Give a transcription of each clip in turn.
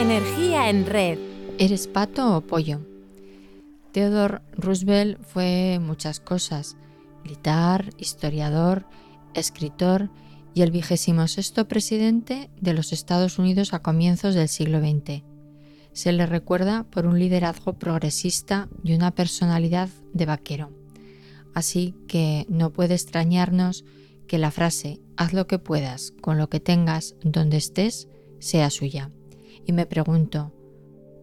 Energía en red. ¿Eres pato o pollo? Theodore Roosevelt fue muchas cosas. Militar, historiador, escritor y el vigésimo sexto presidente de los Estados Unidos a comienzos del siglo XX. Se le recuerda por un liderazgo progresista y una personalidad de vaquero. Así que no puede extrañarnos que la frase haz lo que puedas con lo que tengas donde estés sea suya. Y me pregunto,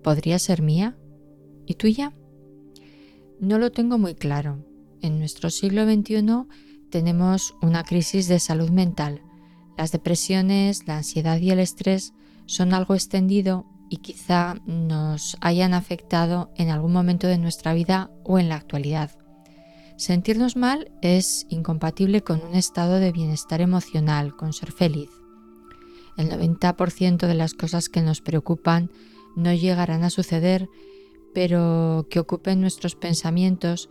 ¿podría ser mía? ¿Y tuya? No lo tengo muy claro. En nuestro siglo XXI tenemos una crisis de salud mental. Las depresiones, la ansiedad y el estrés son algo extendido y quizá nos hayan afectado en algún momento de nuestra vida o en la actualidad. Sentirnos mal es incompatible con un estado de bienestar emocional, con ser feliz. El 90% de las cosas que nos preocupan no llegarán a suceder, pero que ocupen nuestros pensamientos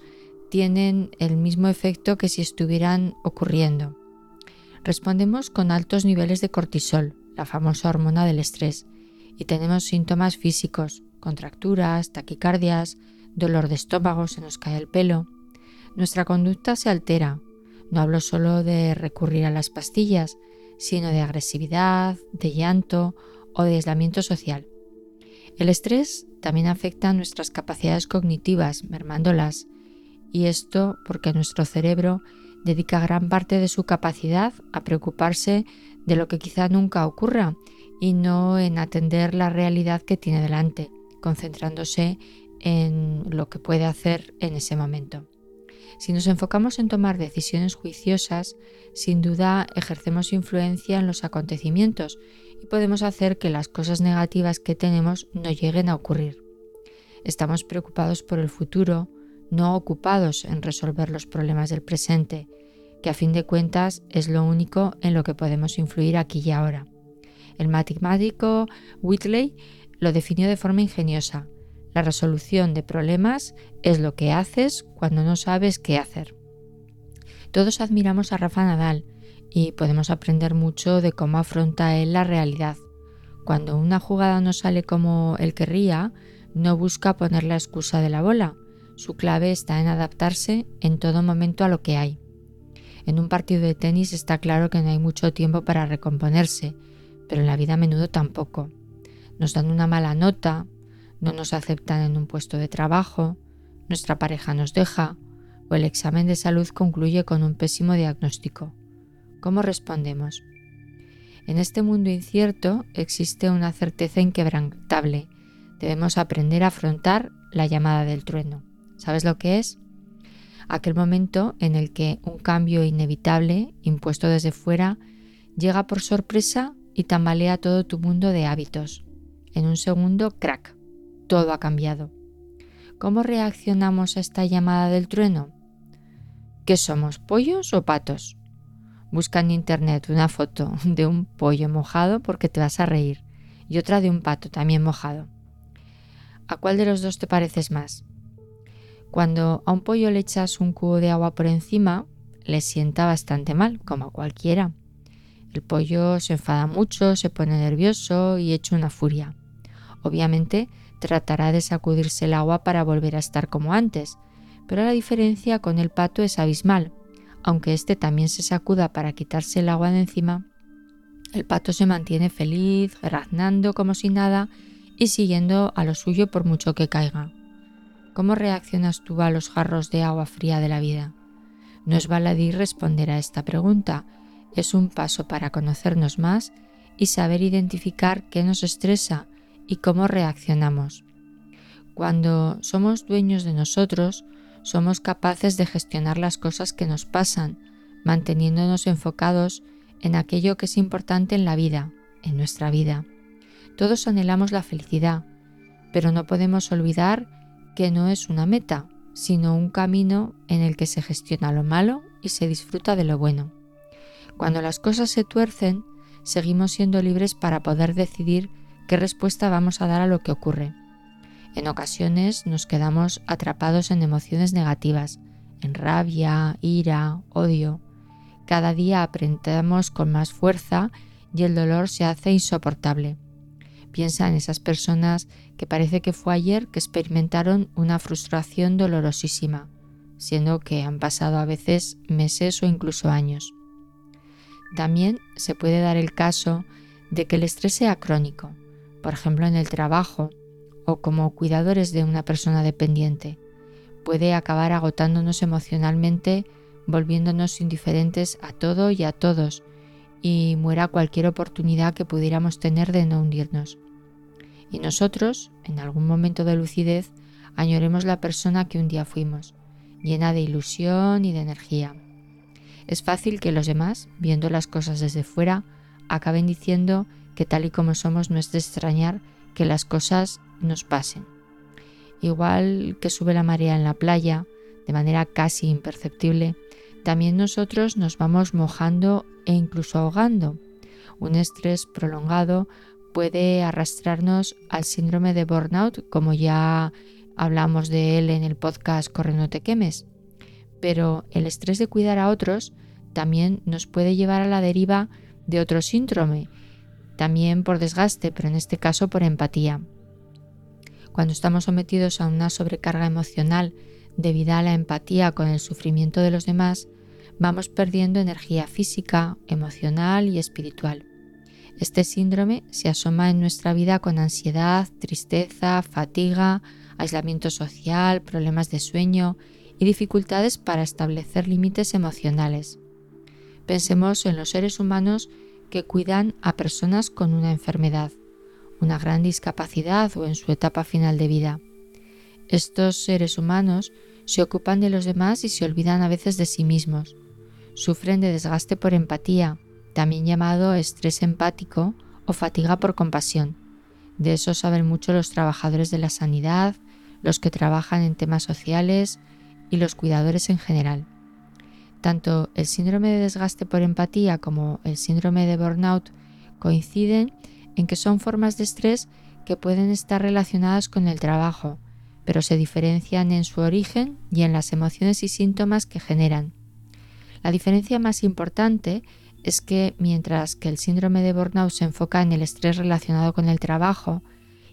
tienen el mismo efecto que si estuvieran ocurriendo. Respondemos con altos niveles de cortisol, la famosa hormona del estrés, y tenemos síntomas físicos, contracturas, taquicardias, dolor de estómago, se nos cae el pelo nuestra conducta se altera. No hablo solo de recurrir a las pastillas, sino de agresividad, de llanto o de aislamiento social. El estrés también afecta a nuestras capacidades cognitivas, mermándolas, y esto porque nuestro cerebro dedica gran parte de su capacidad a preocuparse de lo que quizá nunca ocurra y no en atender la realidad que tiene delante, concentrándose en lo que puede hacer en ese momento. Si nos enfocamos en tomar decisiones juiciosas, sin duda ejercemos influencia en los acontecimientos y podemos hacer que las cosas negativas que tenemos no lleguen a ocurrir. Estamos preocupados por el futuro, no ocupados en resolver los problemas del presente, que a fin de cuentas es lo único en lo que podemos influir aquí y ahora. El matemático Whitley lo definió de forma ingeniosa. La resolución de problemas es lo que haces cuando no sabes qué hacer. Todos admiramos a Rafa Nadal y podemos aprender mucho de cómo afronta él la realidad. Cuando una jugada no sale como él querría, no busca poner la excusa de la bola. Su clave está en adaptarse en todo momento a lo que hay. En un partido de tenis está claro que no hay mucho tiempo para recomponerse, pero en la vida a menudo tampoco. Nos dan una mala nota, no nos aceptan en un puesto de trabajo, nuestra pareja nos deja o el examen de salud concluye con un pésimo diagnóstico. ¿Cómo respondemos? En este mundo incierto existe una certeza inquebrantable. Debemos aprender a afrontar la llamada del trueno. ¿Sabes lo que es? Aquel momento en el que un cambio inevitable, impuesto desde fuera, llega por sorpresa y tambalea todo tu mundo de hábitos. En un segundo, crack todo ha cambiado. ¿Cómo reaccionamos a esta llamada del trueno? ¿Qué somos, pollos o patos? Busca en internet una foto de un pollo mojado porque te vas a reír y otra de un pato también mojado. ¿A cuál de los dos te pareces más? Cuando a un pollo le echas un cubo de agua por encima, le sienta bastante mal, como a cualquiera. El pollo se enfada mucho, se pone nervioso y echa una furia. Obviamente tratará de sacudirse el agua para volver a estar como antes, pero la diferencia con el pato es abismal. Aunque éste también se sacuda para quitarse el agua de encima, el pato se mantiene feliz, graznando como si nada y siguiendo a lo suyo por mucho que caiga. ¿Cómo reaccionas tú a los jarros de agua fría de la vida? No es baladí responder a esta pregunta, es un paso para conocernos más y saber identificar qué nos estresa y cómo reaccionamos. Cuando somos dueños de nosotros, somos capaces de gestionar las cosas que nos pasan, manteniéndonos enfocados en aquello que es importante en la vida, en nuestra vida. Todos anhelamos la felicidad, pero no podemos olvidar que no es una meta, sino un camino en el que se gestiona lo malo y se disfruta de lo bueno. Cuando las cosas se tuercen, seguimos siendo libres para poder decidir qué respuesta vamos a dar a lo que ocurre. En ocasiones nos quedamos atrapados en emociones negativas, en rabia, ira, odio. Cada día aprendemos con más fuerza y el dolor se hace insoportable. Piensa en esas personas que parece que fue ayer que experimentaron una frustración dolorosísima, siendo que han pasado a veces meses o incluso años. También se puede dar el caso de que el estrés sea crónico, por ejemplo en el trabajo o como cuidadores de una persona dependiente. Puede acabar agotándonos emocionalmente, volviéndonos indiferentes a todo y a todos, y muera cualquier oportunidad que pudiéramos tener de no hundirnos y nosotros, en algún momento de lucidez, añoremos la persona que un día fuimos, llena de ilusión y de energía. Es fácil que los demás, viendo las cosas desde fuera, acaben diciendo que tal y como somos no es de extrañar que las cosas nos pasen. Igual que sube la marea en la playa, de manera casi imperceptible, también nosotros nos vamos mojando e incluso ahogando. Un estrés prolongado puede arrastrarnos al síndrome de burnout, como ya hablamos de él en el podcast Corre no te quemes. Pero el estrés de cuidar a otros también nos puede llevar a la deriva de otro síndrome, también por desgaste, pero en este caso por empatía. Cuando estamos sometidos a una sobrecarga emocional debido a la empatía con el sufrimiento de los demás, vamos perdiendo energía física, emocional y espiritual. Este síndrome se asoma en nuestra vida con ansiedad, tristeza, fatiga, aislamiento social, problemas de sueño y dificultades para establecer límites emocionales. Pensemos en los seres humanos que cuidan a personas con una enfermedad, una gran discapacidad o en su etapa final de vida. Estos seres humanos se ocupan de los demás y se olvidan a veces de sí mismos. Sufren de desgaste por empatía, también llamado estrés empático o fatiga por compasión. De eso saben mucho los trabajadores de la sanidad, los que trabajan en temas sociales y los cuidadores en general. Tanto el síndrome de desgaste por empatía como el síndrome de burnout coinciden en que son formas de estrés que pueden estar relacionadas con el trabajo, pero se diferencian en su origen y en las emociones y síntomas que generan. La diferencia más importante es que mientras que el síndrome de burnout se enfoca en el estrés relacionado con el trabajo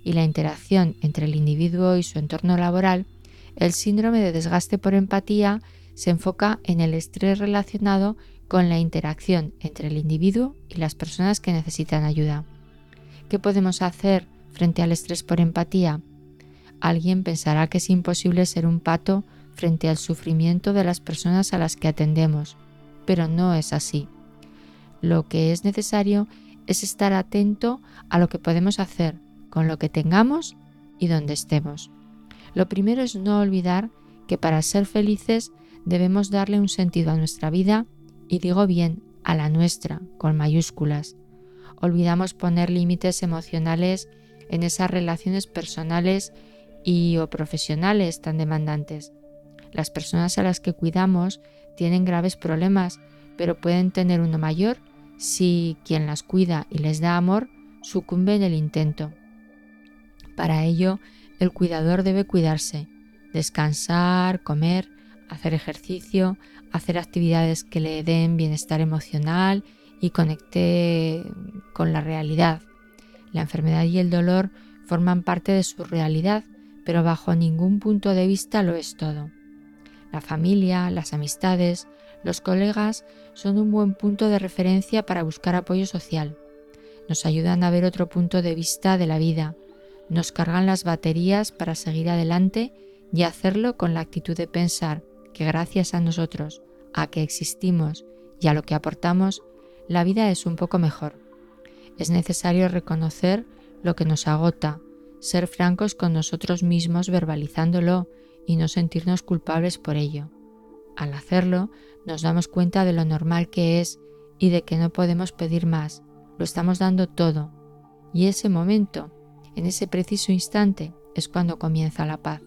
y la interacción entre el individuo y su entorno laboral, el síndrome de desgaste por empatía se enfoca en el estrés relacionado con la interacción entre el individuo y las personas que necesitan ayuda. ¿Qué podemos hacer frente al estrés por empatía? Alguien pensará que es imposible ser un pato frente al sufrimiento de las personas a las que atendemos, pero no es así. Lo que es necesario es estar atento a lo que podemos hacer con lo que tengamos y donde estemos. Lo primero es no olvidar que para ser felices debemos darle un sentido a nuestra vida y digo bien, a la nuestra, con mayúsculas. Olvidamos poner límites emocionales en esas relaciones personales y o profesionales tan demandantes. Las personas a las que cuidamos tienen graves problemas, pero pueden tener uno mayor si quien las cuida y les da amor sucumbe en el intento. Para ello, el cuidador debe cuidarse, descansar, comer, hacer ejercicio, hacer actividades que le den bienestar emocional y conecte con la realidad. La enfermedad y el dolor forman parte de su realidad, pero bajo ningún punto de vista lo es todo. La familia, las amistades, los colegas son un buen punto de referencia para buscar apoyo social. Nos ayudan a ver otro punto de vista de la vida, nos cargan las baterías para seguir adelante y hacerlo con la actitud de pensar que gracias a nosotros, a que existimos y a lo que aportamos, la vida es un poco mejor. Es necesario reconocer lo que nos agota, ser francos con nosotros mismos verbalizándolo y no sentirnos culpables por ello. Al hacerlo, nos damos cuenta de lo normal que es y de que no podemos pedir más. Lo estamos dando todo. Y ese momento, en ese preciso instante, es cuando comienza la paz.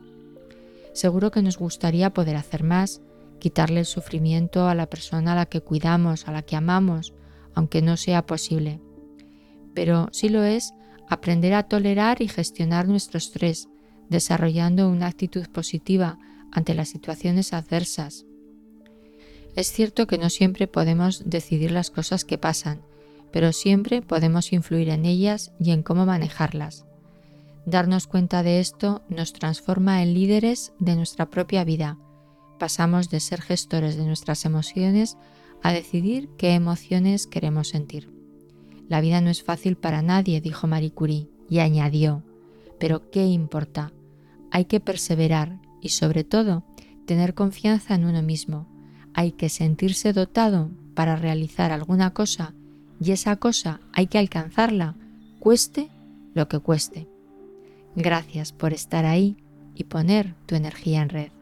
Seguro que nos gustaría poder hacer más, quitarle el sufrimiento a la persona a la que cuidamos, a la que amamos, aunque no sea posible. Pero si lo es, aprender a tolerar y gestionar nuestro estrés, desarrollando una actitud positiva ante las situaciones adversas, es cierto que no siempre podemos decidir las cosas que pasan, pero siempre podemos influir en ellas y en cómo manejarlas. Darnos cuenta de esto nos transforma en líderes de nuestra propia vida. Pasamos de ser gestores de nuestras emociones a decidir qué emociones queremos sentir. La vida no es fácil para nadie, dijo Marie Curie, y añadió, pero ¿qué importa? Hay que perseverar y sobre todo tener confianza en uno mismo. Hay que sentirse dotado para realizar alguna cosa y esa cosa hay que alcanzarla, cueste lo que cueste. Gracias por estar ahí y poner tu energía en red.